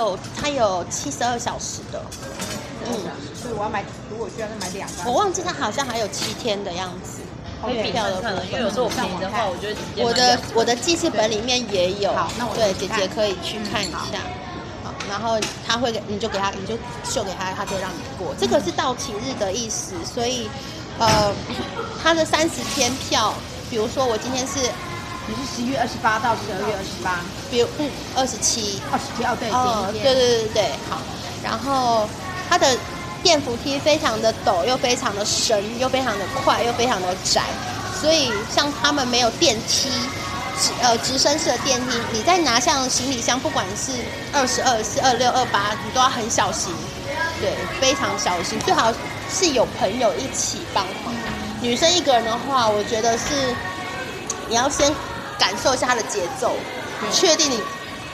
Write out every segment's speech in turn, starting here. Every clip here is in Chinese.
有它有七十二小时的，嗯，所以我要买，如果需要再买两张。我忘记它好像还有七天的样子。可以比较看了，因为有时候我便宜的话，我觉得我的我的记事本里面也有。好，那我对姐姐可以去看一下。好，然后他会给，你就给他，你就秀给他，他就让你过。这个是到期日的意思，所以呃，他的三十天票，比如说我今天是，你是十一月二十八到十二月二十八，比如嗯二十七，二十七哦对，哦对对对对好，然后它的。电扶梯非常的陡，又非常的深，又非常的快，又非常的窄，所以像他们没有电梯，呃，直升式的电梯，你在拿像行李箱，不管是二十二、四二六、二八，你都要很小心，对，非常小心，最好是有朋友一起帮忙。女生一个人的话，我觉得是你要先感受一下它的节奏，确定你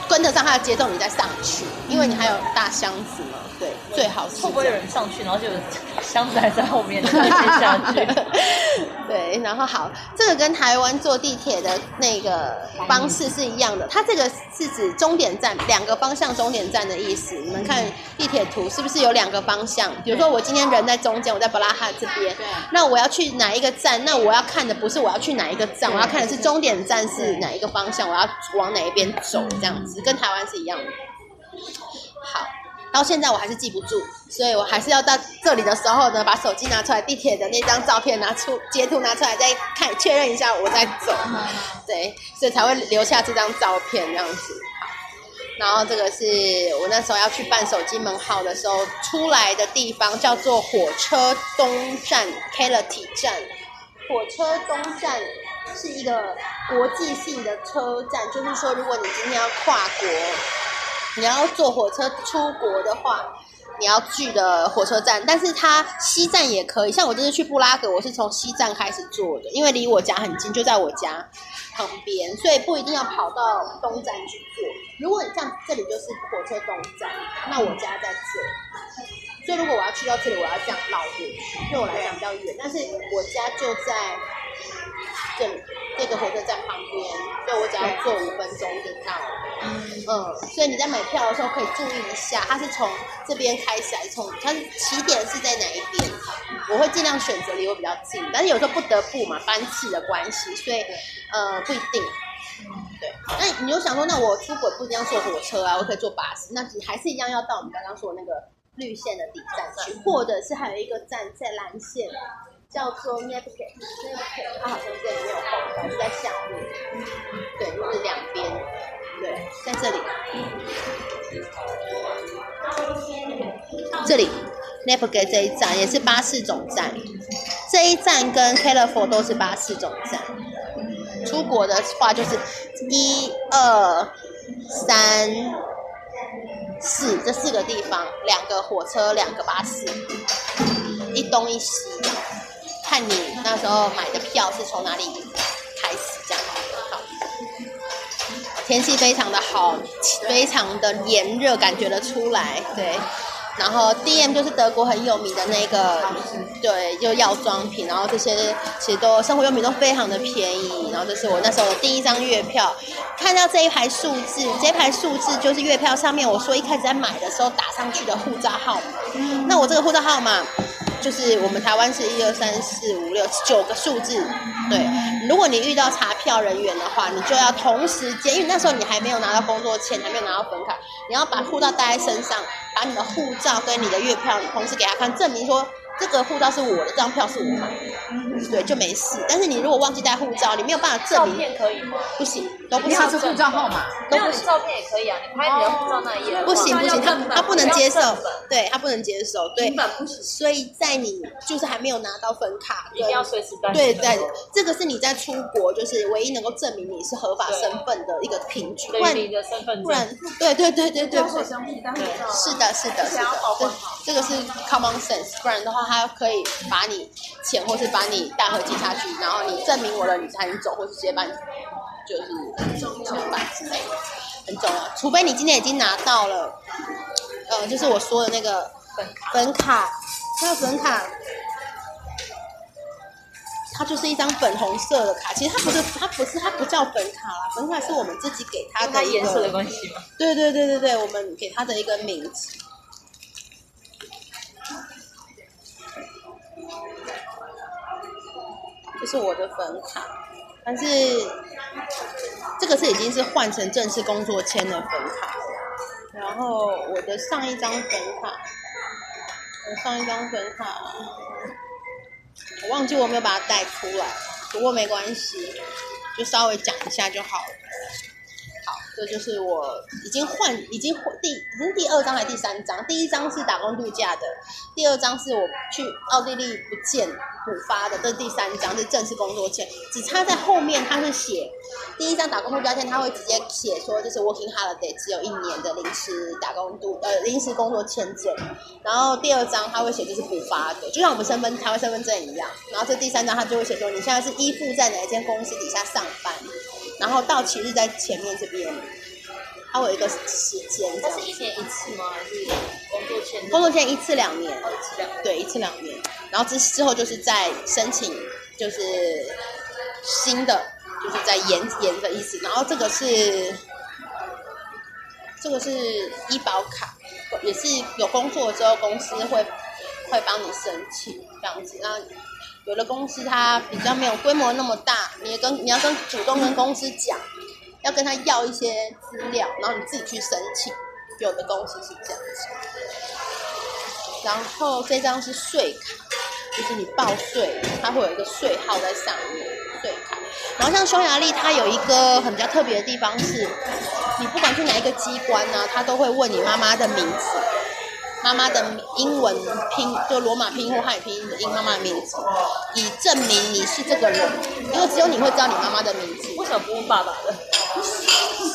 跟得上它的节奏，你再上去，因为你还有大箱子嘛。对，最好会不会有人上去，然后就箱子还在后面，就下去？对，然后好，这个跟台湾坐地铁的那个方式是一样的。它这个是指终点站两个方向终点站的意思。你们看地铁图是不是有两个方向？比如说我今天人在中间，我在布拉哈这边，那我要去哪一个站？那我要看的不是我要去哪一个站，我要看的是终点站是哪一个方向，我要往哪一边走，这样子跟台湾是一样的。好。到现在我还是记不住，所以我还是要到这里的时候呢，把手机拿出来，地铁的那张照片拿出截图拿出来，再看确认一下我再走，对，所以才会留下这张照片这样子。然后这个是我那时候要去办手机门号的时候出来的地方，叫做火车东站 k a l t i 站。火车东站是一个国际性的车站，就是说如果你今天要跨国。你要坐火车出国的话，你要去的火车站，但是它西站也可以。像我这次去布拉格，我是从西站开始坐的，因为离我家很近，就在我家旁边，所以不一定要跑到东站去坐。如果你像这里就是火车东站，那我家在这，所以如果我要去到这里，我要这样绕过去，对我来讲比较远。但是我家就在这里，这个火车站旁边，所以我只要坐五分钟就到了。嗯，所以你在买票的时候可以注意一下，它是从这边开始还是从它起点是在哪一边？我会尽量选择离我比较近，但是有时候不得不嘛，班次的关系，所以呃不一定。对，那你就想说，那我出国不一定要坐火车啊，我可以坐巴士，那你还是一样要到我们刚刚说的那个绿线的底站去，或者是还有一个站在蓝线，叫做 n a p k e n a p k e 它好像这里没有画到，是在下面。对，就是两边。对，在这里，这里 n a p g a 这一站也是巴士总站，这一站跟 c a l i f o r 都是巴士总站。出国的话就是一二三四这四个地方，两个火车，两个巴士，一东一西，看你那时候买的票是从哪里开始这样。好天气非常的好，非常的炎热，感觉得出来。对，然后 D M 就是德国很有名的那个，对，就药妆品，然后这些其实都生活用品都非常的便宜。然后这是我那时候的第一张月票，看到这一排数字，这一排数字就是月票上面我说一开始在买的时候打上去的护照号码。那我这个护照号码。就是我们台湾是一二三四五六九个数字，对。如果你遇到查票人员的话，你就要同时间，因为那时候你还没有拿到工作签，还没有拿到本卡，你要把护照带在身上，把你的护照跟你的月票同时给他看，证明说。这个护照是我的，这张票是我买的，对，就没事。但是你如果忘记带护照，你没有办法证明。照片可以吗？不行，都不行。是护照号码，没有照片也可以啊。你拍你的护照那一页。不行不行，他他不能接受，对他不能接受，对。不行。所以在你就是还没有拿到分卡，一定要随时带。对对，这个是你在出国就是唯一能够证明你是合法身份的一个凭据。不然你的身份不然对对对对对。是的，是的，是的，这个是 common sense，不然的话。他可以把你钱，或是把你带回寄下去，然后你证明我了，你才能走，或是直接把你就是重办之类的，很重要。除非你今天已经拿到了，呃，就是我说的那个粉卡，那个粉卡，它就是一张粉红色的卡。其实它不是，它不是，它不叫粉卡啦，粉卡是我们自己给它的颜色的关系。对对对对对，我们给它的一个名字。这是我的粉卡，但是这个是已经是换成正式工作签的粉卡了。然后我的上一张粉卡，我上一张粉卡，我忘记我没有把它带出来，不过没关系，就稍微讲一下就好了。这就是我已经换，已经换第已经第二张还是第三张？第一张是打工度假的，第二张是我去奥地利不见补发的，这是第三张是正式工作签，只差在后面它是写第一张打工度假签，它会直接写说这是 working holiday，只有一年的临时打工度呃临时工作签证，然后第二张它会写这是补发的，就像我们身份台湾身份证一样，然后这第三张它就会写说你现在是依附在哪一间公司底下上班。然后到期日在前面这边，它会有一个时间这样它是。一年一次吗？还是工作签？工作签一次两年，哦一次两年对，一次两年。然后之之后就是再申请，就是新的，就是在延延的意思。然后这个是这个是医保卡，也是有工作之后公司会会帮你申请这样子。那有的公司它比较没有规模那么大，你也跟你要跟主动跟公司讲，要跟他要一些资料，然后你自己去申请。有的公司是这样子。然后这张是税卡，就是你报税，它会有一个税号在上面，税卡。然后像匈牙利，它有一个很比较特别的地方是，你不管去哪一个机关呢、它都会问你妈妈的名字，妈妈的英文拼就罗马拼音或汉语拼音的英妈妈的名字，以证明你是这个人，因为只有你会知道你妈妈的名字。为什么不问爸爸的？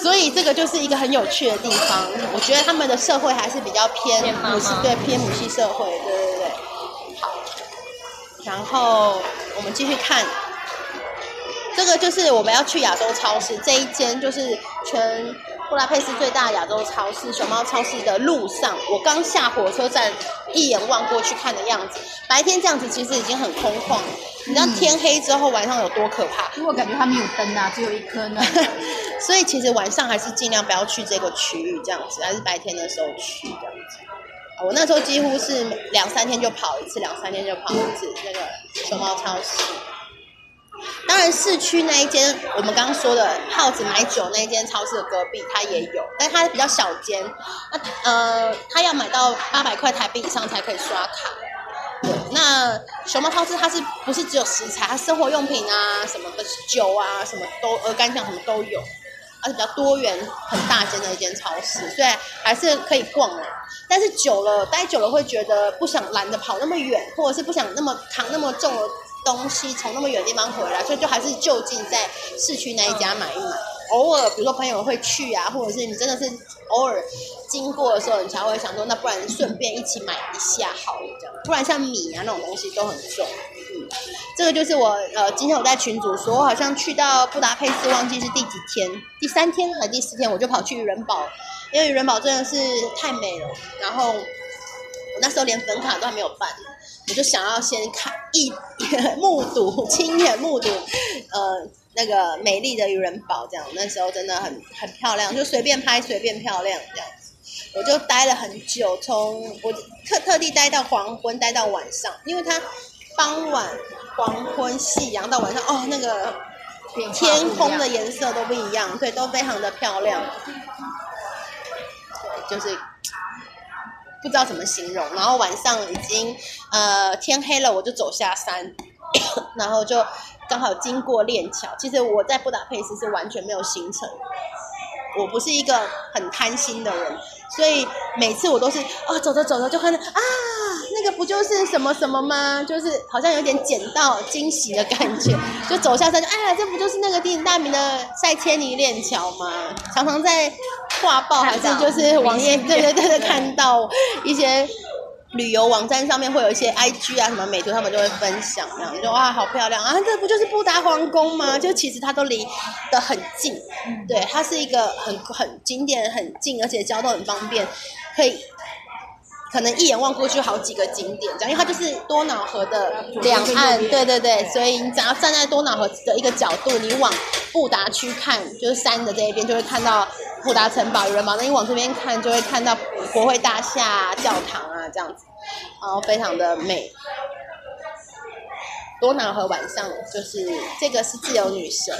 所以这个就是一个很有趣的地方。我觉得他们的社会还是比较偏母系，对偏母系社会，对对对。好，然后我们继续看，这个就是我们要去亚洲超市这一间，就是全布拉佩斯最大的亚洲超市熊猫超市的路上，我刚下火车站，一眼望过去看的样子，白天这样子其实已经很空旷了。你知道天黑之后晚上有多可怕？因为我感觉它没有灯啊，只有一颗呢。所以其实晚上还是尽量不要去这个区域，这样子，还是白天的时候去这样子。啊我那时候几乎是两三天就跑一次，两三天就跑一次那个熊猫超市。当然，市区那一间我们刚刚说的耗子买酒那一间超市的隔壁，它也有，但它是比较小间。那呃，它要买到八百块台币以上才可以刷卡。那熊猫超市它是不是只有食材？它生活用品啊，什么的酒啊，什么都鹅肝酱什么都有，而且比较多元、很大间的一间超市，所以还是可以逛的。但是久了，待久了会觉得不想懒得跑那么远，或者是不想那么扛那么重的东西从那么远的地方回来，所以就还是就近在市区那一家买一买。偶尔，比如说朋友会去啊，或者是你真的是偶尔经过的时候，你才会想说，那不然顺便一起买一下好了，这样。不然像米啊那种东西都很重。嗯，这个就是我呃，今天我在群组说，我好像去到布达佩斯，忘记是第几天，第三天还是第四天，我就跑去渔人堡，因为渔人堡真的是太美了。然后我那时候连粉卡都还没有办，我就想要先看一 目睹，亲眼目睹，呃，那个美丽的渔人堡，这样那时候真的很很漂亮，就随便拍随便漂亮这样子。我就待了很久，从我特特地待到黄昏，待到晚上，因为它傍晚、黄昏、夕阳到晚上，哦，那个天空的颜色都不一样，对，都非常的漂亮。对，就是不知道怎么形容。然后晚上已经呃天黑了，我就走下山，然后就刚好经过链桥。其实我在布达佩斯是完全没有行程，我不是一个很贪心的人，所以每次我都是啊走着走着就看到啊那个不就是什么什么吗？就是好像有点捡到惊喜的感觉，就走下山就哎呀这不就是那个鼎鼎大名的塞千尼链桥吗？常常在画报还是就是网页 对对对对看到一些。旅游网站上面会有一些 IG 啊什么美图，他们就会分享，这样就哇好漂亮啊！这不就是布达皇宫吗？就其实它都离得很近，对，它是一个很很景点很近，而且交通很方便，可以可能一眼望过去好几个景点，这样，因为它就是多瑙河的两岸，对对对，所以你只要站在多瑙河的一个角度，你往布达区看，就是山的这一边，就会看到布达城堡、渔人堡；那你往这边看，就会看到国会大厦、教堂啊这样子，然后非常的美。多瑙河晚上就是这个是自由女神，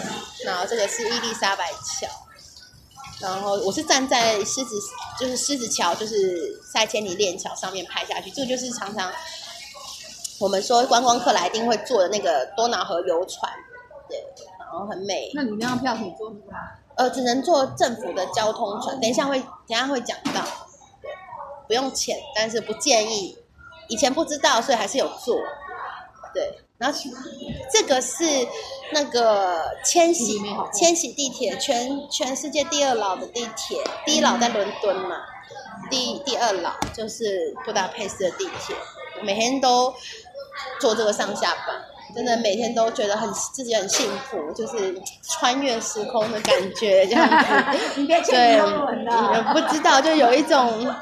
然后这个是伊丽莎白桥。然后我是站在狮子，就是狮子桥，就是赛千里链桥上面拍下去。这个就是常常我们说观光客来一定会坐的那个多瑙河游船，对，然后很美。那你那张票可以坐什么？呃，只能坐政府的交通船。等一下会，等一下会讲到，对，不用钱，但是不建议。以前不知道，所以还是有坐，对。然后这个是那个千禧千禧地铁，全全世界第二老的地铁，第一老在伦敦嘛，第第二老就是布达佩斯的地铁，每天都坐这个上下班，真的每天都觉得很自己很幸福，就是穿越时空的感觉这样子。你别对，了，不知道就有一种。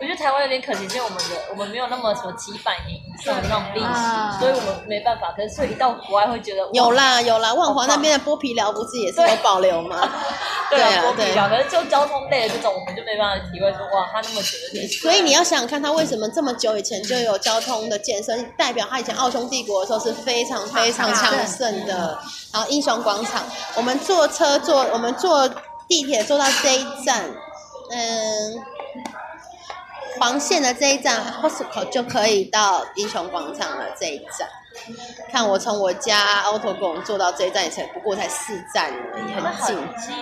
我觉得台湾有点可惜，因为我们的我们没有那么什么几百年以上的那种历啊史，所以我们没办法。可是所以一到国外会觉得哇有啦有啦，万华那边的剥皮寮不是也是有保留吗？对啊，对啊多比较。可是就交通类的这种，我们就没办法体会说哇，它那么久的历史。所以你要想想看，它为什么这么久以前就有交通的建设，代表它以前奥匈帝国的时候是非常非常强盛的。然后英雄广场，我们坐车坐，我们坐地铁坐到这一站，嗯，黄线的这一站 Hosco 就可以到英雄广场了这一站。看我从我家 Autogon 坐到这一站也才不过才四站而已，很近。近，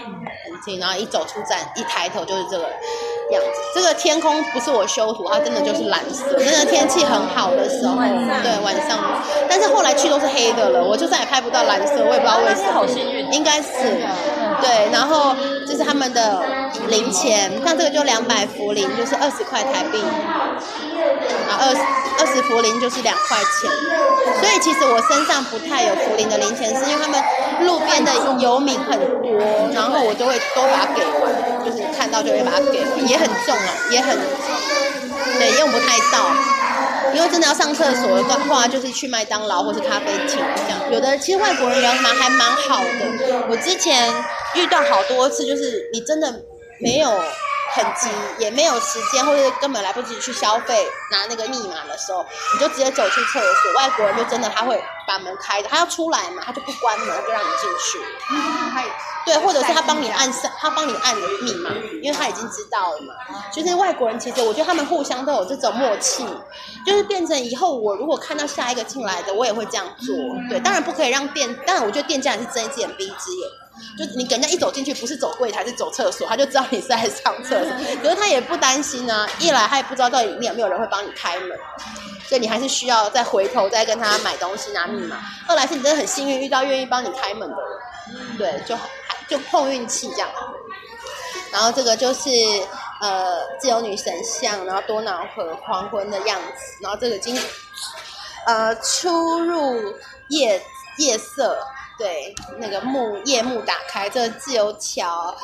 很近，然后一走出站，一抬头就是这个样子。这个天空不是我修图，它真的就是蓝色。真的天气很好的时候，对晚上，但是后来去都是黑的了，我就再也拍不到蓝色，我也不知道为什么。好幸运应该是对。然后这是他们的零钱，像这个就两百福林，就是二十块台币，然后二十二十福林就是两块钱。所以其实我身上不太有福林的零钱，是因为他们路边的游民很多，然后我就会都把它给完，就是看到就会把它给，也很重啊，也很对，用不太到。因为真的要上厕所的话，就是去麦当劳或是咖啡厅这样。有的其实外国人人蛮还蛮好的，我之前遇到好多次，就是你真的没有很急，也没有时间，或者根本来不及去消费拿那个密码的时候，你就直接走去厕所。外国人就真的他会把门开的，他要出来嘛，他就不关门，就让你进去。对，或者是他帮你按上，他帮你按的密码，因为他已经知道了嘛。就是外国人，其实我觉得他们互相都有这种默契，就是变成以后我如果看到下一个进来的，我也会这样做。对，当然不可以让店，但我觉得店家也是睁一只眼闭一只眼。就你给人家一走进去，不是走柜台，是走厕所，他就知道你是在上厕所。可是他也不担心啊，一来他也不知道到底里面有没有人会帮你开门，所以你还是需要再回头再跟他买东西拿密码。二来是你真的很幸运遇到愿意帮你开门的人，对，就就碰运气这样。然后这个就是呃自由女神像，然后多瑙河黄昏的样子，然后这个经呃出入夜夜色，对，那个幕夜幕打开，这个自由桥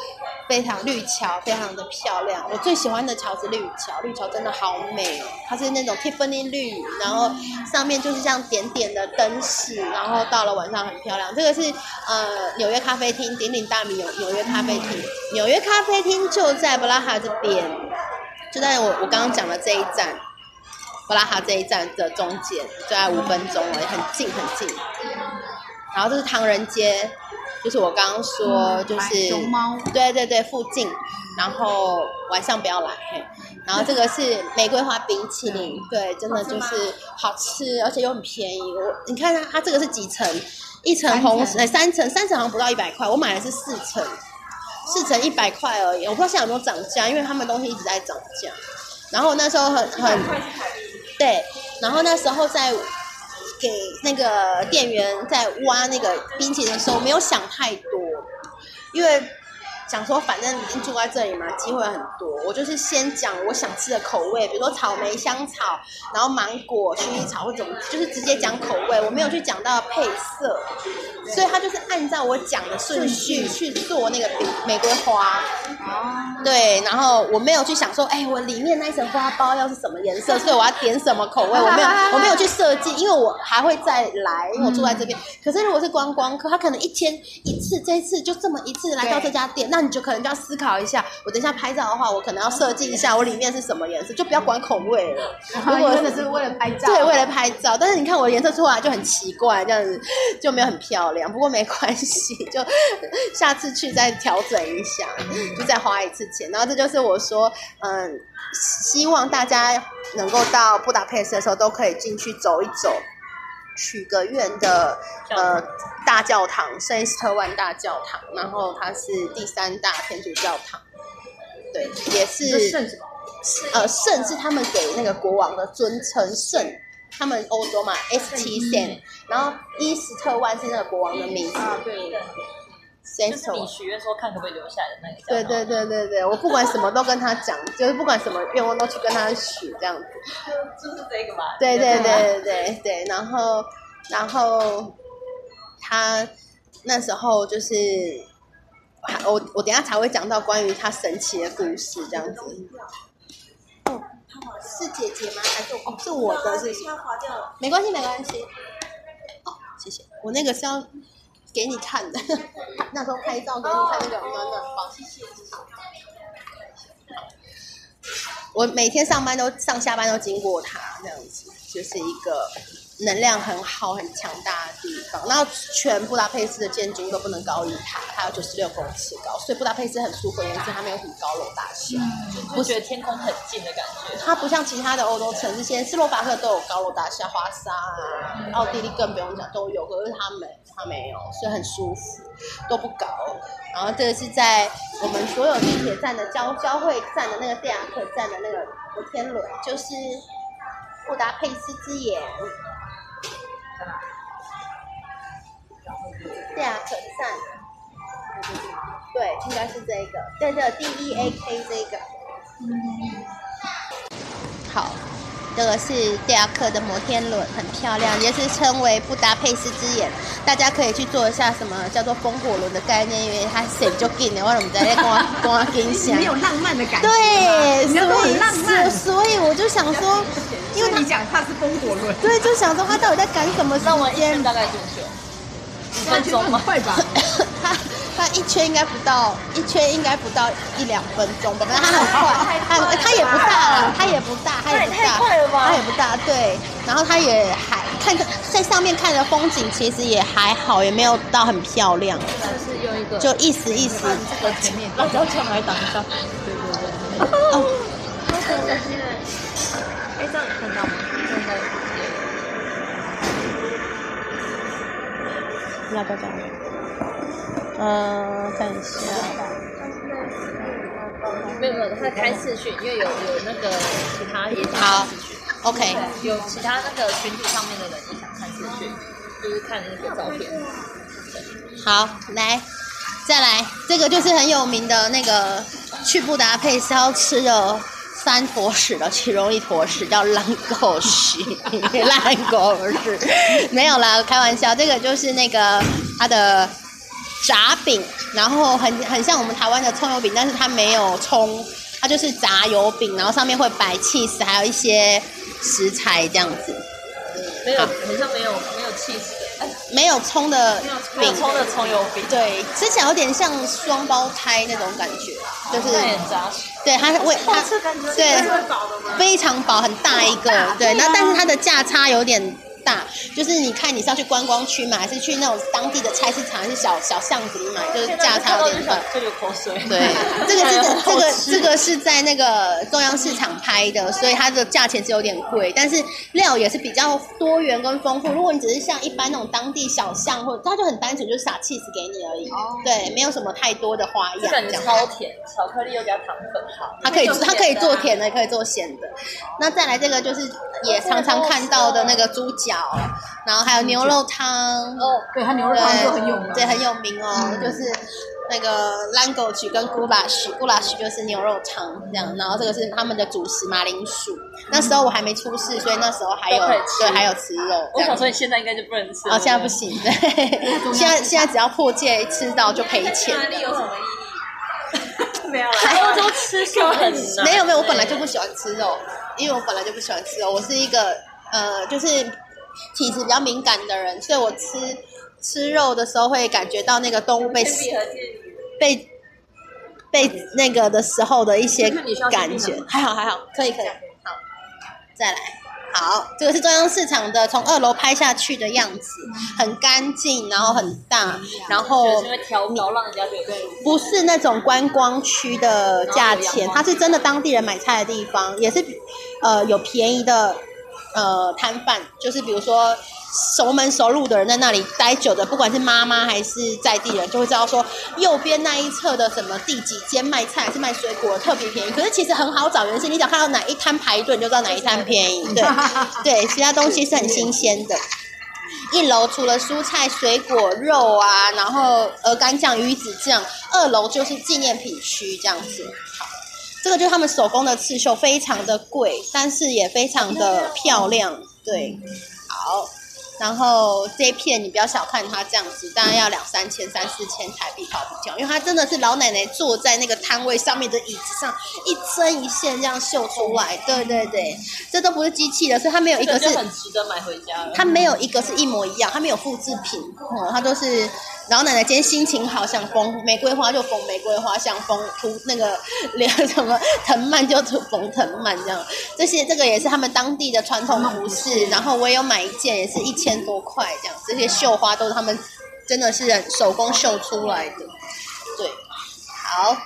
非常绿桥，非常的漂亮。我最喜欢的桥是绿桥，绿桥真的好美哦，它是那种 Tiffany 绿，然后上面就是像点点的灯饰，然后到了晚上很漂亮。这个是呃纽约咖啡厅，鼎鼎大名纽纽约咖啡厅，纽约咖啡厅就在布拉哈这边，就在我我刚刚讲的这一站。布拉哈这一站的中间，就在五分钟而已，很近很近。然后这是唐人街，就是我刚刚说，就是熊猫对对对，附近。然后晚上不要来，嘿。然后这个是玫瑰花冰淇淋，对，真的就是好吃，而且又很便宜。我你看它，它这个是几层？一层红，三层，三层好像不到一百块，我买的是四层，四层一百块而已。我不知道现在有没有涨价，因为他们东西一直在涨价。然后那时候很很对，然后那时候在给那个店员在挖那个冰淇淋的时候，没有想太多，因为想说反正已经住在这里嘛，机会很多。我就是先讲我想吃的口味，比如说草莓、香草，然后芒果、薰衣草或者怎么，就是直接讲口味，我没有去讲到配色，所以他就是按照我讲的顺序去做那个饼玫瑰花。对，然后我没有去想说，哎，我里面那一层花苞要是什么颜色，所以我要点什么口味，我没有，我没有去设计，因为我还会再来，因为我住在这边。可是如果是观光客，他可能一天一次，这一次就这么一次来到这家店，那你就可能就要思考一下，我等一下拍照的话，我可能要设计一下我里面是什么颜色，就不要管口味了。如果真的是为了拍照，对，为了拍照，但是你看我的颜色出来就很奇怪，这样子就没有很漂亮。不过没关系，就下次去再调整一下，就再花一次钱。然后这就是我说，嗯，希望大家能够到布达佩斯的时候都可以进去走一走，许个愿的呃大教堂圣伊斯特万大教堂，然后它是第三大天主教堂，对，也是圣？呃，圣是他们给那个国王的尊称，圣，他们欧洲嘛，S T 圣，然后伊斯特万是那个国王的名字。啊，对，就是你许愿说看可不可以留下来的那个。对对。对对对，我不管什么都跟他讲，就是不管什么愿望都去跟他许这样子。就是这个嘛。对对对对对对，然后然后他那时候就是，我我等下才会讲到关于他神奇的故事这样子。哦，是姐姐吗？还是哦是我的？是不是？没关系没关系。哦，谢谢。我那个是要给你看的，那时候拍照给你看那个暖暖包。谢谢谢谢。我每天上班都上下班都经过它，这样子就是一个能量很好、很强大的地方。然后全布达佩斯的建筑都不能高于它，它有九十六公尺高，所以布达佩斯很舒服，原因为它没有什么高楼大厦。不觉得天空很近的感觉。它不像其他的欧洲城市，现在斯洛伐克都有高楼大厦，华沙啊，奥地利更不用讲都有，可是它没，它没有，所以很舒服，都不高。然后这个是在我们所有地铁站的交交汇站的那个蒂亚克站的那个摩天轮，就是布达佩斯之眼。蒂亚克站，对，应该是这个，对对 D E A K 这个。好，这个是迪亚克的摩天轮，很漂亮，也是称为布达佩斯之眼。大家可以去做一下什么叫做风火轮的概念，因为它谁就紧的，我怎么在那跟我跟我跟想 没。有浪漫的感觉。对，所以所以我就想说，因为你讲他是风火轮，对，就想说他到底在赶什么时间天？大概多久？五分钟吗？很快吧？他他一圈应该不到，一圈应该不到一两分钟吧，反正他很快，他他也不大了，他也不大，他也不大，那也太快了吧他也不大，对，然后他也还看着在上面看的风景，其实也还好，也没有到很漂亮，是用一个就意思意思。这个前面辣椒酱来挡一下。对对对。哦，哎，这样有看到吗？现在要不要讲？呃，看一下，没有没有，他开视讯，因为有有那个其他也想好看视讯，，OK，有其他那个群组上面的人也想看视讯，就是看那个照片。好，来，再来，这个就是很有名的那个去布达佩斯要吃的三坨屎的其中一坨屎叫烂狗屎，烂狗屎，没有啦，开玩笑，这个就是那个它的炸饼，然后很很像我们台湾的葱油饼，但是它没有葱，它就是炸油饼，然后上面会摆 cheese，还有一些食材这样子，没有，好像没有没有 cheese，哎，没有葱的饼。没有葱的葱油饼，对，吃起来有点像双胞胎那种感觉，就是那也很扎实。对它为它对？非常薄，很大一个，对，那但是它的价差有点大，就是你看你是要去观光区买，还是去那种当地的菜市场，还是小小巷子里买，就是价差有点大。就流口水。对，这个是 这个这个是在那个中央市场拍的，所以它的价钱是有点贵，但是料也是比较多元跟丰富。如果你只是像一般那种当地小巷，或者它就很单纯，就是撒 cheese 给你而已，哦对，没有什么太多的花样。超甜，巧克力又加糖粉，好。它可以它可以做甜的的，也可以做咸的。那再来这个就是也常常看到的那个猪脚，然后还有牛肉汤。哦，对，它牛肉汤就很有名。对，很有名哦，就是那个 langosh 跟 goulash，goulash 就是牛肉汤这样，然后这个是他们的主食马铃薯。那时候我还没出世，所以那时候还有对还有吃肉。我想说你现在应该就不能吃了。哦，现在不行，对，现在现在只要破戒吃到就赔钱哪里有什么意义？没有来欧洲吃 素很难。没有没有，我本来就不喜欢吃肉，因为我本来就不喜欢吃肉，我是一个呃，就是体质比较敏感的人，所以我吃吃肉的时候会感觉到那个动物被被被那个的时候的一些 感觉。还好还好，可以可以，好，再来。好，这个是中央市场的，从二楼拍下去的样子，很干净，然后很大，然后调高让人家觉得不是那种观光区的价钱，它是真的当地人买菜的地方，也是呃有便宜的呃摊贩，就是比如说熟门熟路的人在那里待久的，不管是妈妈还是在地人，就会知道说右边那一侧的什么第几间卖菜还是卖水果特别便宜，可是其实很好找，原因是你只要看到哪一摊排队，你就知道哪一摊便宜，对 对，其他东西是很新鲜的。一楼除了蔬菜、水果、肉啊，然后鹅肝酱、鱼子酱，二楼就是纪念品区这样子。好，这个就是他们手工的刺绣，非常的贵，但是也非常的漂亮。对，好，然后这一片你不要小看它这样子，当然要两三千、三四千台币跑不掉，因为它真的是老奶奶坐在那个摊位上面的椅子上，一针一线这样绣出来。对对对，这都不是机器的，所以它没有一个是很值得买回家了。它没有一个是一模一样，它没有复制品，哦，它都是老奶奶今天心情好想缝玫瑰花就缝玫瑰花，想缝图那个 什么藤蔓就涂缝藤蔓这样。这些这个也是他们当地的传统服饰，然后我也有买一件，也是一千多块这样。这些绣花都是他们真的是手工绣出来的，对，好。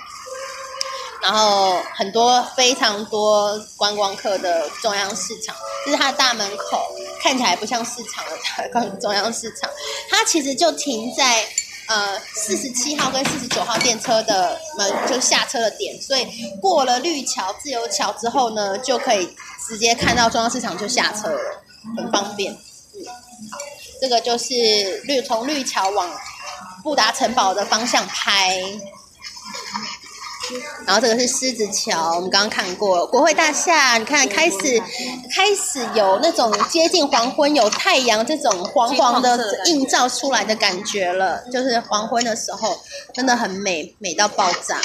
然后很多非常多观光客的中央市场，这是它的大门口，看起来不像市场的 大观中央市场，它其实就停在呃四十七号跟四十九号电车的门，就下车的点，所以过了绿桥、自由桥之后呢，就可以直接看到中央市场就下车了，很方便。嗯，好，这个就是绿从绿桥往布达城堡的方向拍。然后这个是狮子桥，我们刚刚看过国会大厦，你看开始开始有那种接近黄昏，有太阳这种黄黄的映照出来的感觉了，就是黄昏的时候真的很美，美到爆炸。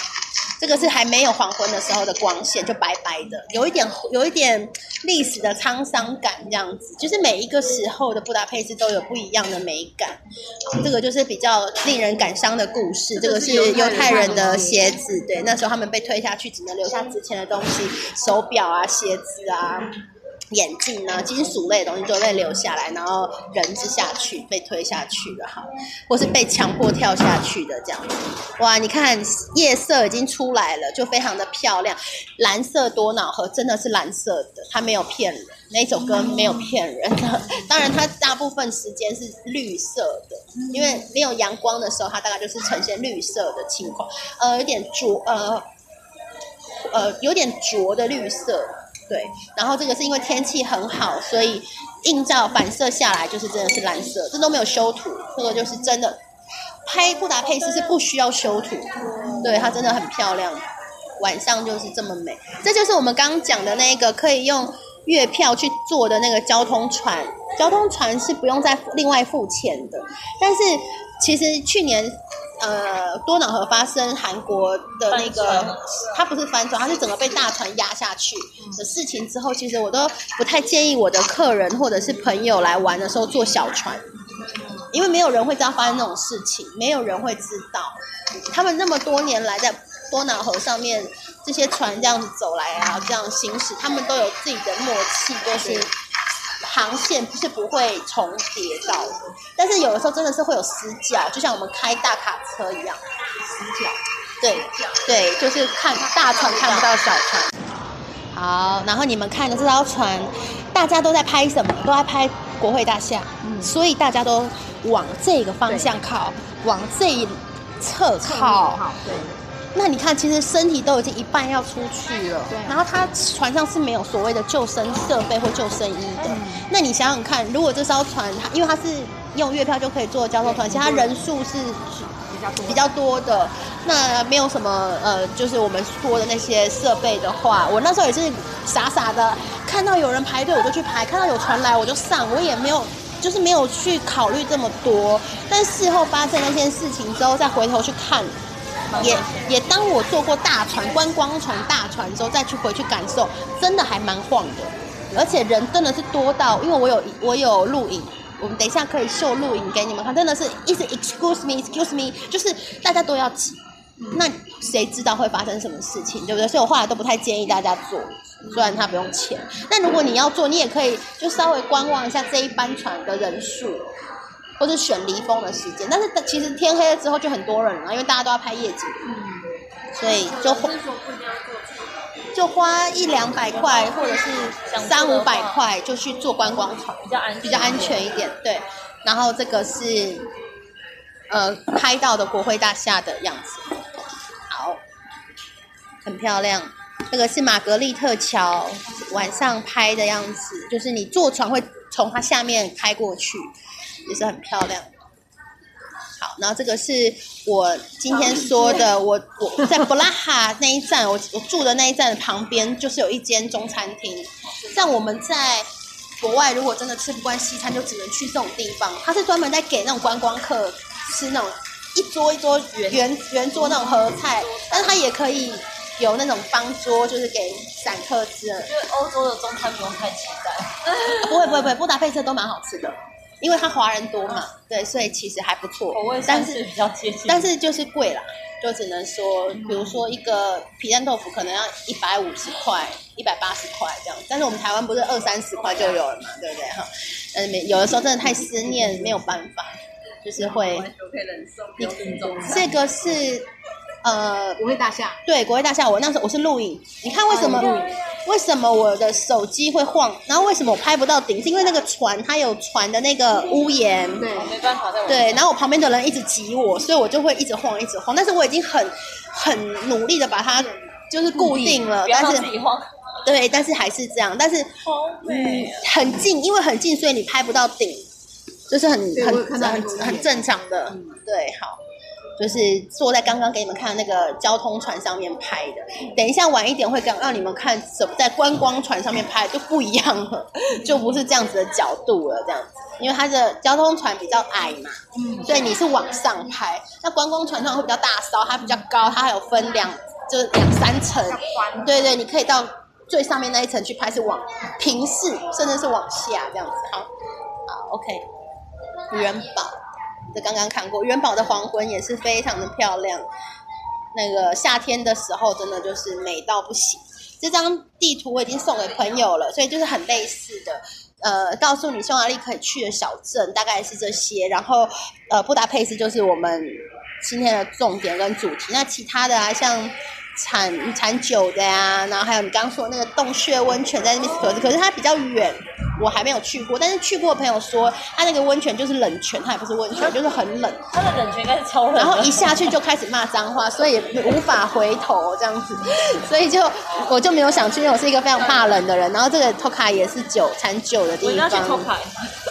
这个是还没有黄昏的时候的光线，就白白的，有一点有一点历史的沧桑感，这样子。就是每一个时候的布达佩斯都有不一样的美感。这个就是比较令人感伤的故事。这个是犹太人的鞋子，对，那时候他们被推下去，只能留下值钱的东西，手表啊、鞋子啊。眼镜呢，金属类的东西都被留下来，然后人是下去被推下去的哈，或是被强迫跳下去的这样子。哇，你看夜色已经出来了，就非常的漂亮。蓝色多瑙河真的是蓝色的，它没有骗人，那首歌没有骗人的。当然，它大部分时间是绿色的，因为没有阳光的时候，它大概就是呈现绿色的情况，呃，有点浊，呃，呃，有点浊的绿色。对，然后这个是因为天气很好，所以映照反射下来就是真的是蓝色，这都没有修图，这个就是真的。拍布达佩斯是不需要修图，对，它真的很漂亮，晚上就是这么美。这就是我们刚刚讲的那个可以用月票去坐的那个交通船，交通船是不用再另外付钱的，但是其实去年。呃，多瑙河发生韩国的那个，它不是翻船，它是整个被大船压下去的事情之后，其实我都不太建议我的客人或者是朋友来玩的时候坐小船，因为没有人会知道发生这种事情，没有人会知道。他们那么多年来在多瑙河上面，这些船这样子走来啊，这样行驶，他们都有自己的默契，就是。航线不是不会重叠到的，但是有的时候真的是会有死角，就像我们开大卡车一样，死角。对，对，就是看大船看不到小船。好，然后你们看的这艘船，大家都在拍什么？都在拍国会大厦，所以大家都往这个方向靠，往这一侧靠。对。那你看，其实身体都已经一半要出去了，对然后他船上是没有所谓的救生设备或救生衣的。那你想想看，如果这艘船它因为它是用月票就可以坐交通船，其他人数是比较多的，那没有什么呃，就是我们说的那些设备的话，我那时候也是傻傻的看到有人排队我就去排，看到有船来我就上，我也没有就是没有去考虑这么多。但事后发生那件事情之后，再回头去看。也也当我坐过大船观光船大船之后，再去回去感受，真的还蛮晃的，而且人真的是多到，因为我有我有录影。我们等一下可以秀录影给你们看，真的是一直 excuse me，excuse me，就是大家都要挤，那谁知道会发生什么事情，对不对？所以我后来都不太建议大家坐，虽然它不用钱。那如果你要坐，你也可以就稍微观望一下这一班船的人数，或者选离峰的时间。但是其实天黑了之后就很多人了，因为大家都要拍夜景，所以就就花一两百块或者是三五百块就去坐观光船，比较安比较安全一点，对。然后这个是呃拍到的国会大厦的样子，好，很漂亮。这个是玛格丽特桥晚上拍的样子，就是你坐船会从它下面开过去，也是很漂亮。好，然后这个是我今天说的，我我在布拉哈那一站，我我住的那一站的旁边，就是有一间中餐厅。像我们在国外，如果真的吃不惯西餐，就只能去这种地方。它是专门在给那种观光客吃那种一桌一桌圆圆桌那种合菜，但是它也可以有那种方桌，就是给散客吃的。我觉得欧洲的中餐不用太期待，不会不会不会，布达佩斯都蛮好吃的，因为它华人多嘛，对，所以其实还不错。口味但是比较接近。但是就是贵啦，就只能说，比如说一个皮蛋豆腐可能要一百五十块、一百八十块这样，但是我们台湾不是二三十块就有了嘛，对不对哈？嗯，没有的时候真的太思念，没有办法，就是会。可以忍受标准中这个是呃，国会大厦，对，国会大厦，我那时候我是录影，你看为什么？为什么我的手机会晃？然后为什么我拍不到顶？是因为那个船它有船的那个屋檐，对没办法在对，然后我旁边的人一直挤我，所以我就会一直晃，一直晃。但是我已经很很努力的把它就是固定了，不要但是。对，但是还是这样。但是好嗯，很近，因为很近，所以你拍不到顶，就是很很很很正常的。对，好，就是坐在刚刚给你们看的那个交通船上面拍的。等一下晚一点会让让你们看怎么在观光船上面拍就不一样了，就不是这样子的角度了，这样子。因为它的交通船比较矮嘛，嗯，所以你是往上拍。那观光船上会比较大艘，它比较高，它还有分两就是两三层。对对，你可以到最上面那一层去拍，是往平视，甚至是往下这样子。好，好，OK。元宝，这刚刚看过，元宝的黄昏也是非常的漂亮。那个夏天的时候，真的就是美到不行。这张地图我已经送给朋友了，所以就是很类似的。呃，告诉你匈牙利可以去的小镇大概是这些，然后呃，布达佩斯就是我们今天的重点跟主题。那其他的啊，像产产酒的呀、然后还有你刚刚说那个洞穴温泉在那边，可是可是它比较远，我还没有去过。但是去过的朋友说，它那个温泉就是冷泉，它也不是温泉，就是很冷。它的冷泉应该是超冷，然后一下去就开始骂脏话，所以也无法回头这样子，所以就我就没有想去，因为我是一个非常怕冷的人。然后这个托卡也是酒产酒的地方，卡。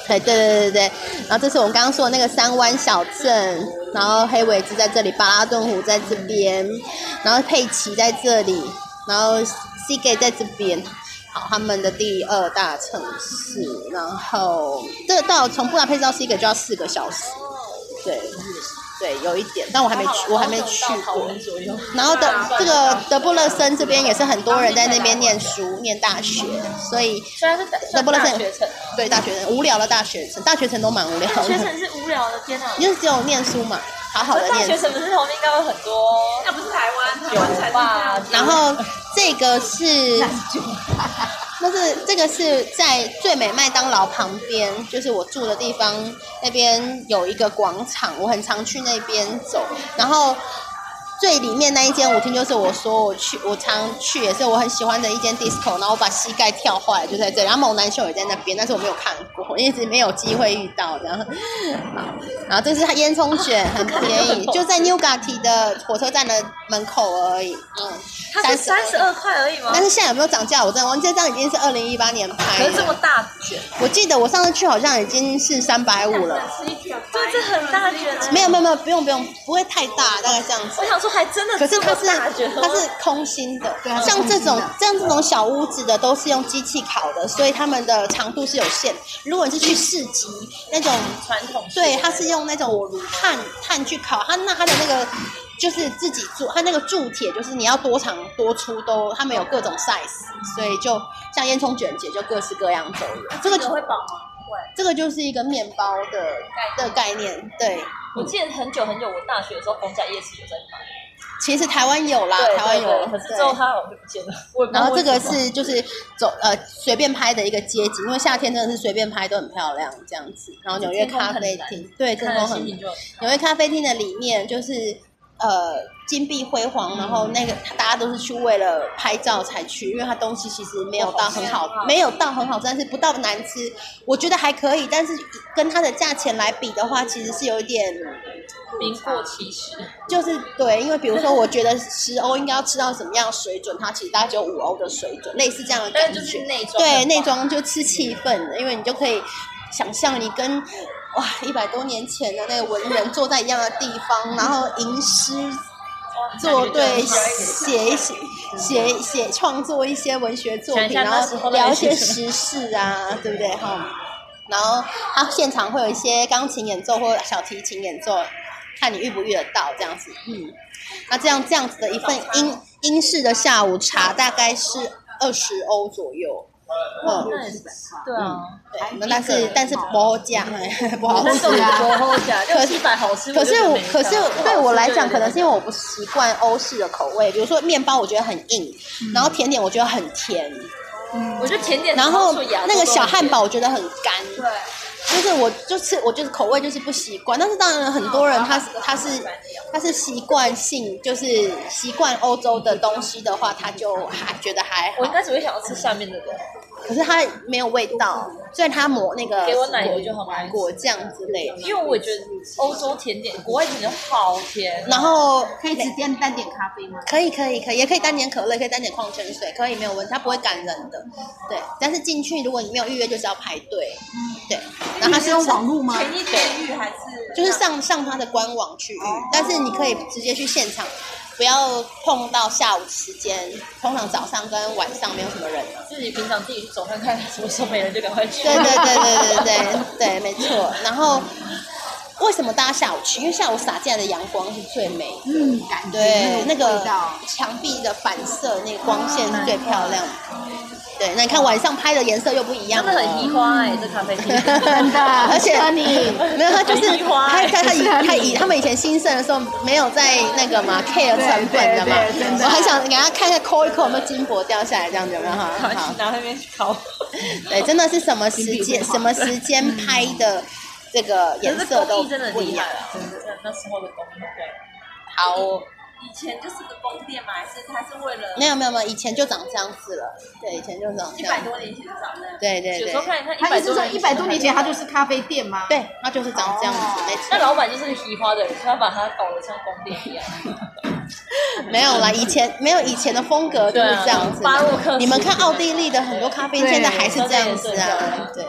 对对对对对。然后这是我们刚刚说的那个三湾小镇，然后黑尾鸡在这里，巴拉顿湖在这边，然后佩奇在这里，然后西给在这边。好，他们的第二大城市，然后这到从布达佩斯到西给就要四个小时，对，对，有一点，但我还没去，我还没去过。然后德这个德布勒森这边也是很多人在那边念书、念大学，所以虽然是大德布勒森对大学城无聊的大学城，大学城都蛮无聊大学的，城是无聊的，天哪！因为只有念书嘛，好好的大学念书。城不是旁边应该有很多那不是台湾，台湾然后这个是，那是这个是在最美麦当劳旁边，就是我住的地方那边有一个广场，我很常去那边走。然后最里面那一间舞厅，就是我说我去，我常去，也是我很喜欢的一间 disco。然后我把膝盖跳坏，就在这里。然后猛男秀也在那边，但是我没有看过，一直没有机会遇到。然后，好，然后这是它烟囱卷，很便宜，就在 Newgati 的火车站的门口而已。嗯，它是三十二块而已吗？但是现在有没有涨价？我真的忘记，这张已经是二零一八年拍可是这么。大卷，我记得我上次去好像已经是三百五了。对，这很大卷啊。没有没有没有，不用不用，不会太大，大概这样子我。想说还真的可是它是它是空心的像这种像这种小屋子的都是用机器烤的，所以它们的长度是有限。如果你是去市集那种，传统对，它是用那种炭炭去烤，它那它的那个就是自己做，它那个铸铁就是你要多长多粗都，他们有各种 size，所以就像烟囱卷结就各式各样都有。这个就会饱吗？不会。这个就是一个面包的的概念，对。我记得很久很久，我大学的时候，逢甲夜市有在卖。其实台湾有啦，台湾有之后它好像就不见了。然后这个是就是走呃随便拍的一个街景，因为夏天真的是随便拍都很漂亮这样子。然后纽约咖啡厅，对，天看空很了心情就很纽约咖啡厅的里面就是呃金碧辉煌，然后那个大家都是去为了拍照才去，因为它东西其实没有到很好，没有到很好吃，但是不到难吃，我觉得还可以，但是跟它的价钱来比的话，其实是有一点。名过其实。就是对，因为比如说，我觉得十欧应该要吃到什么样的水准，它其实大概只有五欧的水准，类似这样的感觉。但是就是内装对内装就吃气氛的，因为你就可以想象你跟哇一百多年前的那个文人坐在一样的地方，然后吟诗作对，写一写写写创作一些文学作品，然后聊一些时事啊，对不对哈？然后他现场会有一些钢琴演奏或小提琴演奏，看你遇不遇得到这样子。嗯，那这样这样子的一份英英式的下午茶大概是二十欧左右。嗯，那也是对啊，对，但是但是不好讲，不好吃啊。不好讲，六七百好吃。可是我，可是对我来讲，可能是因为为我不习惯欧式的口味。比如说面包，我觉得很硬，然后甜点我觉得很甜，我觉得甜点，然后那个小汉堡我觉得很干。对，就是我就吃，我就是口味就是不习惯。但是当然很多人他是他是他是习惯性，就是习惯欧洲的东西的话，他就还觉得还好我。应该只会想要吃下面的人，可是它没有味道，所以它抹那个给我奶油就好爱果酱之类的。因为我也觉得欧洲甜点，国外甜点好甜，然后可以直接单点咖啡吗？可以可以可以，也可以单点可乐，也可以单点矿泉水，可以没有问题，它不会赶人的。对，但是进去如果你没有预约，就是要排队。对，然后它是是用网络吗？前一天预还是就是上上它的官网去预，但是你可以直接去现场，不要碰到下午时间。通常早上跟晚上没有什么人。自己平常自己去走看看，什么时候没人就赶快去。对对对对对对对，没错。然后为什么大家下午去？因为下午洒进来的阳光是最美的。嗯，感觉对，那那个。墙壁的反射，那个光线是最漂亮的。对，那你看晚上拍的颜色又不一样了，真的很移花哎，这咖啡厅。真的，而且你没有，他就是他欸他他以他以他们以前兴盛的时候没有在那个嘛 care 对成本的嘛我很想给他看一下抠一抠有没有金箔掉下来，这样子有没有哈？好拿，拿那边去抠，对，真的是什么时间什么时间拍的这个颜色都不一样。很厉害啊，真的，那那时候的工艺对。好，以前就是个宫殿嘛，还是它是为了没有没有没有，以前就长这样子了，对，以前就长这样一百，多年前长的？对对有时候对，看一看，他意思说一百多年前它就。是咖啡店吗？，对，它就是长这样子，没错。那老板就是移花的人，他把它搞得像宫殿一样。没有啦，以前没有以前的风格就是这样子巴洛克你们看奥地利的很多咖啡现在还是这样子啊对。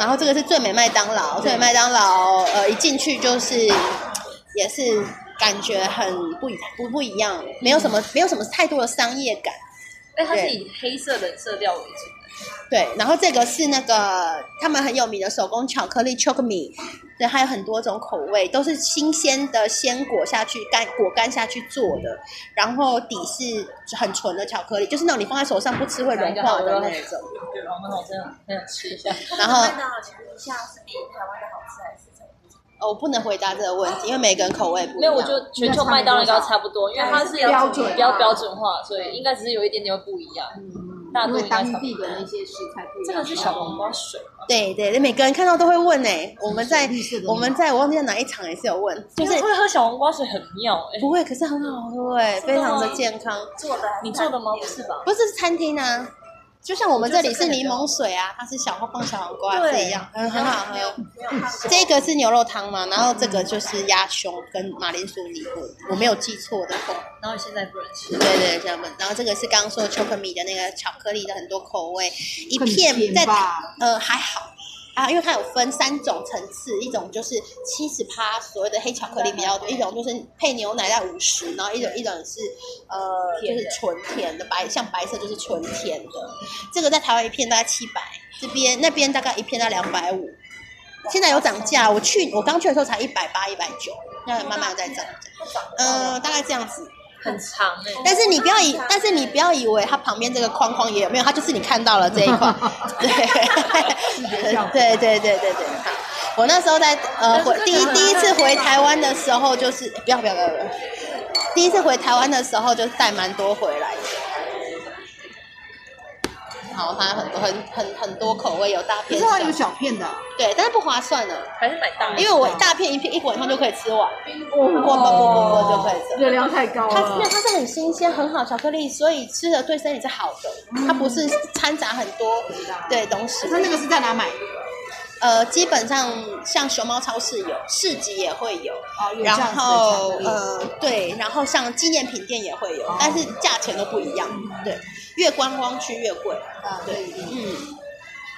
然后这个是最美麦当劳，最美麦当劳，呃，一进去就是也是感觉很不一不不一样，没有什么没有什么太多的商业感。哎，它是以黑色冷色调为主。对，然后这个是那个他们很有名的手工巧克力 c h o c m e 对，还有很多种口味，都是新鲜的鲜果下去干果干下去做的，然后底是很纯的巧克力，就是那种你放在手上不吃会融化的那种。对，我真的很想吃一下。然后麦当劳请问一下是比台湾的好吃还是怎么？哦我不能回答这个问题，因为每个人口味不一样。没有，我觉得全球麦当劳应该差不多，因为它是标准比较标准化，所以应该只是有一点点会不一样。大因为多应该差不多当地的那些食材不一样。这个是小黄瓜水吗？对对，每个人看到都会问呢、我们在我们在我忘记在哪一场也是有问，就就是是会喝小黄瓜水很妙哎。不会，可是很好喝哎、非常的健康。做的你做的吗？不是吧？不是是餐厅啊，就像我们这里是柠檬水啊，它是小黄放小黄瓜对是一样，很很好喝。这个是牛肉汤嘛，然后这个就是鸭胸跟马铃薯泥混，我没有记错的话。然后现在不能吃。对对，这样们。然后这个是刚刚说 o m e 的那个巧克力的很多口味，一片在呃还好。啊，因为它有分三种层次，一种就是七十趴所谓的黑巧克力比较多，一种就是配牛奶在五十，然后一种一种是呃就是纯甜的白，像白色就是纯甜的。这个在台湾一片大概七百，这边那边大概一片在两百五。现在有涨价，我去我刚去的时候才一百八、一百九，那慢慢在涨。嗯、大概这样子。很长哎、但是你不要以，但是你不要以为它旁边这个框框也有没有，它就是你看到了这一块。对，对对对对对。好，我那时候在呃回第一第一次回台湾的时候，就是不要不要不要不要，第一次回台湾的时候就带蛮多回来的。好，它很多很很很多口味，有大可片是它有小，片的，对，但是不划算的，还是买大的，因为我大片一片一晚上就可以吃完，啵啵啵啵啵就可以吃。热量太高了。它因为它是很新鲜、很好巧克力，所以吃的对身体是好的。它不是掺杂很多对东西。它那个是在哪买？呃，基本上像熊猫超市有，市集也会有，哦，有这然后呃对，然后像纪念品店也会有，但是价钱都不一样。对，越观光区越贵。啊，对对，嗯，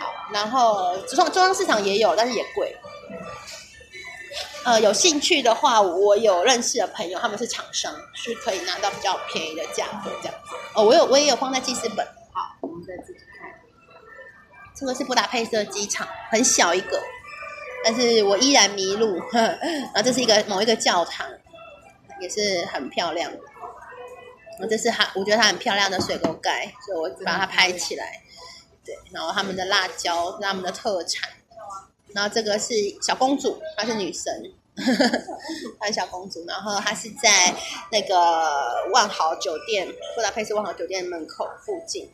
好，然后中中央市场也有，但是也贵。呃，有兴趣的话，我有认识的朋友，他们是厂商，是可以拿到比较便宜的价格这样子。哦，我有我也有放在记事本。好，我们再自己看。这个是布达佩斯的机场，很小一个，但是我依然迷路。呵然后这是一个某一个教堂，也是很漂亮。然后这是它，我觉得它很漂亮的水沟盖，所以我把它拍起来。对，然后他们的辣椒是他们的特产。然后这个是小公主，她是女神，她是小公主。然后她是在那个万豪酒店，布达佩斯万豪酒店门口附近。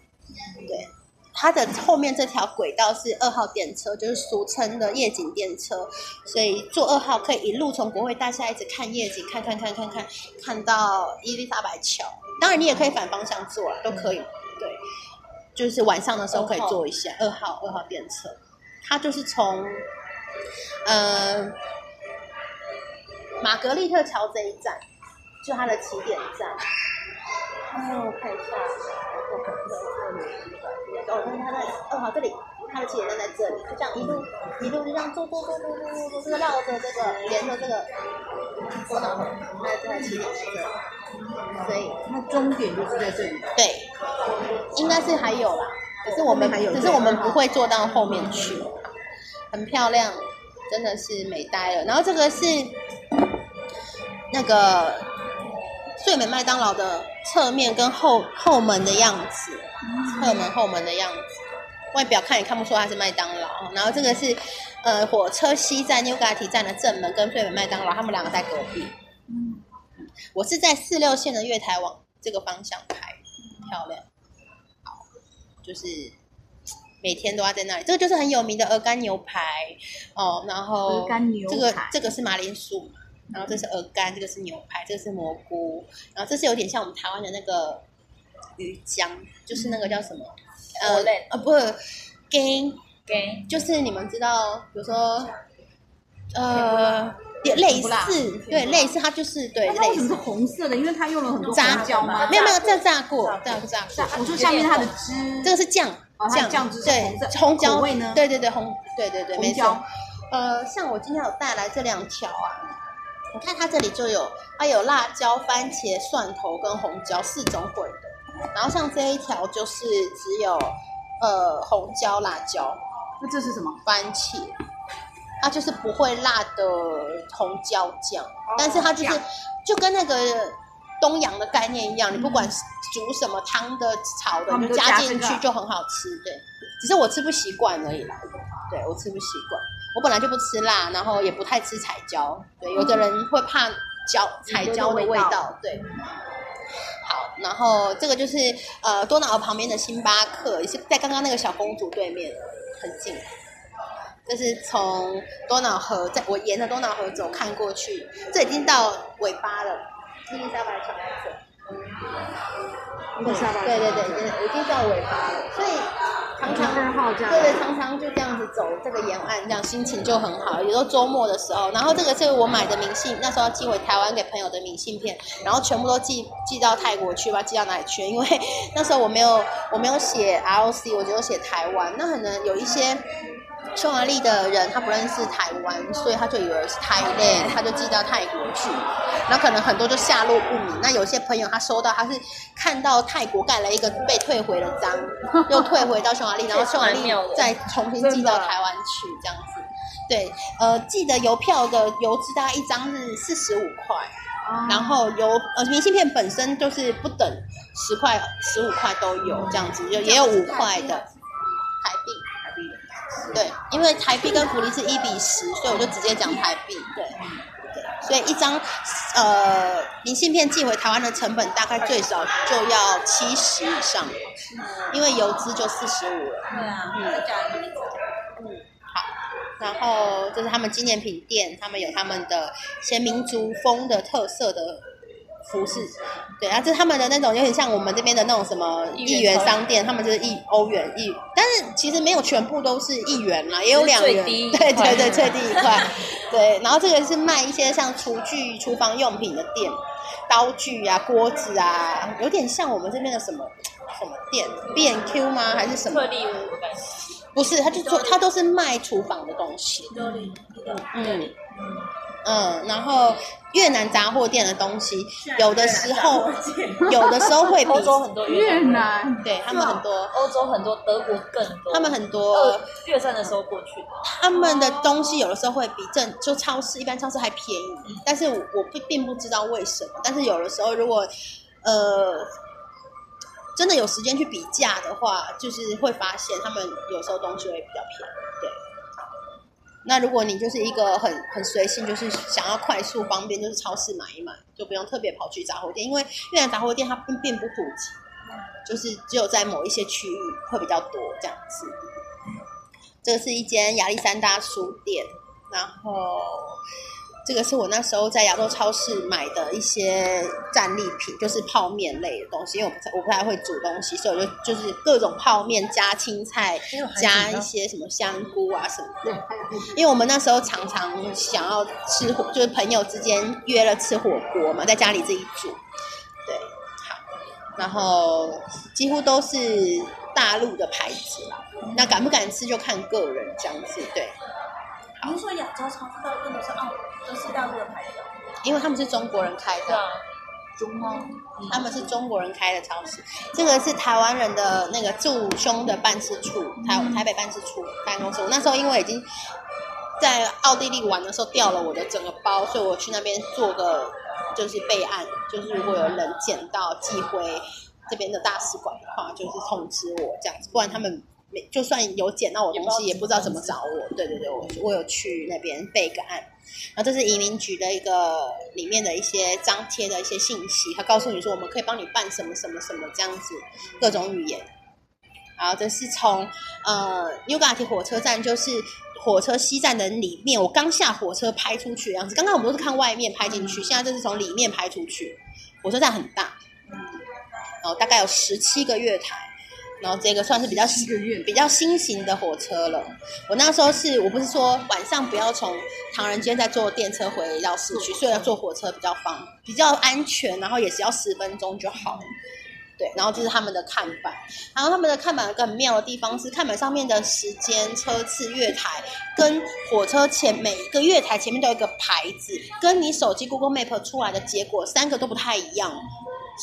对，它的后面这条轨道是二号电车，就是俗称的夜景电车，所以坐二号可以一路从国会大厦一直看夜景，看看看看看，看到伊丽莎白桥。当然，你也可以反方向坐啊，都可以。对，就是晚上的时候可以坐一下二号二号电车，它就是从呃玛格丽特桥这一站，就它的起点站。哦，我看一下，我可能在这里，哦，但是它在二号这里，它的起点站在这里，就这样一路一路就这样坐坐坐坐坐坐坐，这个绕着这个沿着这个多瑙河，它它的起点在这里，所以那终点就是在这里。对，应该是还有啦，只是我们还有只是我们不会坐到后面去，很漂亮，真的是美呆了。然后这个是那个最美麦当劳的侧面跟后后门的样子，侧门后门的样子，外表看也看不出它是麦当劳。然后这个是呃火车西站 New g a t i 站的正门跟最美麦当劳，他们两个在隔壁。嗯，我是在四六线的月台往这个方向拍，漂亮。好，就是每天都要在那里。这个就是很有名的鹅肝牛排哦，然后鹅肝牛这个排这个是马铃薯，然后这是鹅肝，这个是牛排，这个是蘑菇，然后这是有点像我们台湾的那个鱼浆，就是那个叫什么？呃活类呃不是 g 给就是你们知道，比如说呃也类似，对类似，它就是对类似那它为什么是。红色的？因为它用了很多炸胡椒吗？没有没有，这炸过，炸炸炸过。我说下面它的汁，这个是酱哦它的酱汁是对红色红椒味呢对对对红对对对没错。呃，像我今天有带来这两条啊，你看它这里就有，它有辣椒、番茄、蒜头跟红椒四种混的。然后像这一条就是只有呃红椒、辣椒、那这是什么？番茄，它就是不会辣的红椒酱，但是它就是就跟那个东洋的概念一样，你不管是煮什么汤的、炒的，就加进去就很好吃。对，只是我吃不习惯而已啦。对我吃不习惯，我本来就不吃辣，然后也不太吃彩椒。对，有的人会怕椒彩椒的味味道道。对。好，然后这个就是呃多瑙河旁边的星巴克，也是在刚刚那个小公主对面，很近。这是从多瑙河，在我沿着多瑙河走看过去，这已经到尾巴了。伊丽莎白桥在这，伊丽莎白对对对，已经已经到尾巴了，所以常常二号这样对对，常常就这样子走这个沿岸，这样心情就很好。有时候周末的时候，然后这个是我买的明信，那时候要寄回台湾给朋友的明信片，然后全部都寄寄到泰国去吧，寄到哪里去？因为那时候我没有我没有写 ROC，我只有写台湾，那可能有一些。匈牙利的人他不认识台湾，所以他就以为是 Thailand，他就寄到泰国去，那可能很多就下落不明。那有些朋友他收到，他是看到泰国盖了一个被退回的章，又退回到匈牙利，然后匈牙利再重新寄到台湾去，这样子。对，呃，记得邮票的邮资大概一张是四十五块，然后邮呃明信片本身就是不等十块、十五块都有这样子，就也有五块的台币。对，因为台币跟福利是一比十，所以我就直接讲台币。对，对，所以一张呃明信片寄回台湾的成本大概最少就要七十以上，因为邮资就四十五了。对啊，再加一个然后这是他们纪念品店，他们有他们的一些民族风的特色的服饰，对，啊，就是他们的那种有点像我们这边的那种什么一元商店，他们就是一欧元一，但是其实没有全部都是一元啦，也有两元，对对对，最低一块，对，然后这个是卖一些像厨具、厨房用品的店，刀具啊、锅子啊，有点像我们这边的什么什么店，B N Q 吗？还是什么特？例屋感觉。不是，他就做，他都是卖厨房的东西。嗯嗯嗯，然后越南杂货店的东西，有的时候有的时候会比欧洲很多越越南，对他们很多，欧洲很多，德国更多。他们很多。二月份的时候过去的，他们的东西有的时候会比正就超市一般超市还便宜，但是我不并并不知道为什么，但是有的时候如果呃真的有时间去比价的话，就是会发现他们有时候东西会比较便宜，对。那如果你就是一个很很随性，就是想要快速方便，就是超市买一买，就不用特别跑去杂货店，因为越南杂货店它并并不普及，就是只有在某一些区域会比较多这样子。这个是一间亚历山大书店，然后这个是我那时候在亚洲超市买的一些战利品，就是泡面类的东西，因为我不太我不太会煮东西，所以我就就是各种泡面加青菜，加一些什么香菇啊什么的。因为我们那时候常常想要吃火，就是朋友之间约了吃火锅嘛，在家里自己煮。对，好，然后几乎都是大陆的牌子啦。那敢不敢吃就看个人这样子，对，你是说亚洲超市大部分都是澳，都是大陆的牌子？因为他们是中国人开的，中吗？他们是中国人开的超市。这个是台湾人的那个驻胸的办事处，台台北办事处办公室。我那时候因为已经在奥地利玩的时候掉了我的整个包，所以我去那边做个就是备案，就是如果有人捡到寄回这边的大使馆的话，就是通知我这样子，不然他们。没，就算有捡到我东西，也不知道怎么找我。对对对，我我有去那边备个案，然后这是移民局的一个里面的一些张贴的一些信息，他告诉你说我们可以帮你办什么什么什么这样子，各种语言。然后这是从呃 u g a t 火车站，就是火车西站的里面，我刚下火车拍出去的样子。刚刚我们都是看外面拍进去，现在这是从里面拍出去。火车站很大，然后大概有十七个月台。然后这个算是比较比较新型的火车了。我那时候是我不是说晚上不要从唐人街再坐电车回到市区，所以要坐火车比较方比较安全，然后也只要十分钟就好。对，然后这是他们的看板，然后他们的看板有个很妙的地方是，看板上面的时间、车次、月台跟火车前每一个月台前面都有一个牌子，跟你手机 Google Map 出来的结果三个都不太一样。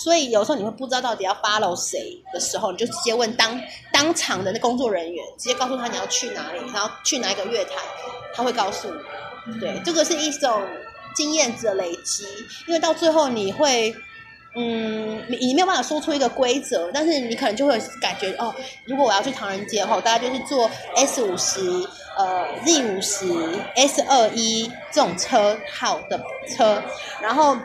所以有时候你会不知道到底要 follow 谁的时候，你就直接问当当场的那工作人员，直接告诉他你要去哪里，然后去哪一个月台，他会告诉你。对，这个是一种经验值的累积，因为到最后你会，嗯，你你没有办法说出一个规则，但是你可能就会感觉哦，如果我要去唐人街的话，大概就是坐 S 五十、呃 Z 五十、S 二一这种车号的车，然后。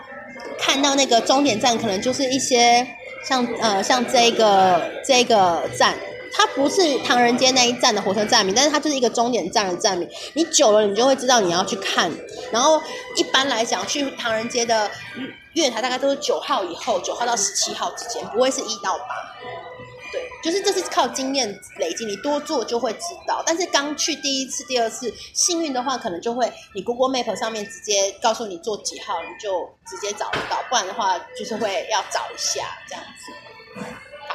看到那个终点站，可能就是一些像呃像这个这个站，它不是唐人街那一站的火车站名，但是它就是一个终点站的站名。你久了，你就会知道你要去看。然后一般来讲，去唐人街的月台大概都是九号以后，九号到十七号之间，不会是一到八。就是这是靠经验累积，你多做就会知道。但是刚去第一次、第二次，幸运的话，可能就会你 Google Map 上面直接告诉你坐几号，你就直接找得到。不然的话，就是会要找一下这样子。好，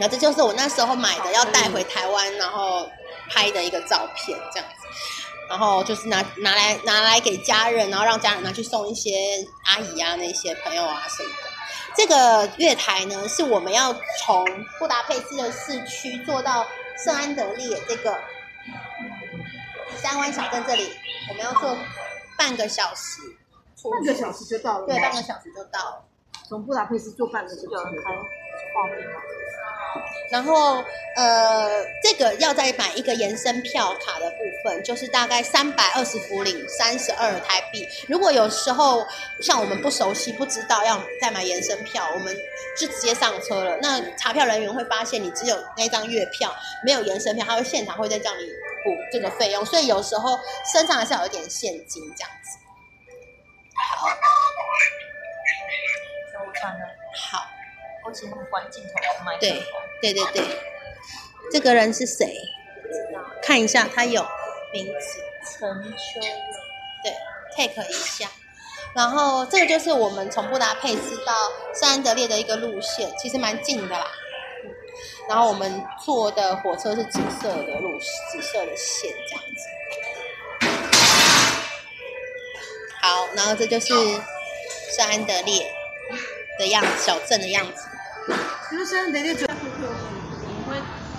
那这就是我那时候买的，要带回台湾，然后拍的一个照片这样子。然后就是拿拿来拿来给家人，然后让家人拿去送一些阿姨啊、那些朋友啊什么的。这个月台呢，是我们要从布达佩斯的市区坐到圣安德烈这个三湾小镇这里，我们要坐半个小时半个小时就到了。对，半个小时就到了。从布达佩斯坐半个小时。然后呃，这个要再买一个延伸票卡的部分，就是大概三百二十福林，三十二台币。如果有时候像我们不熟悉，不知道要再买延伸票，我们就直接上车了。那查票人员会发现你只有那张月票，没有延伸票，他会现场会再叫你补这个费用。所以有时候身上还是要有一点现金这样子。那我看呢，好，我请他们关镜头来麦克对风。对对对，这个人是谁？看一下，他有名字。陈秋月，对，take 一下。然后这个就是我们从布达佩斯到圣安德烈的一个路线，其实蛮近的啦。嗯然后我们坐的火车是紫色的路，紫色的线这样子。好，然后这就是圣安德烈的样子，小镇的样子。就是圣安德烈酒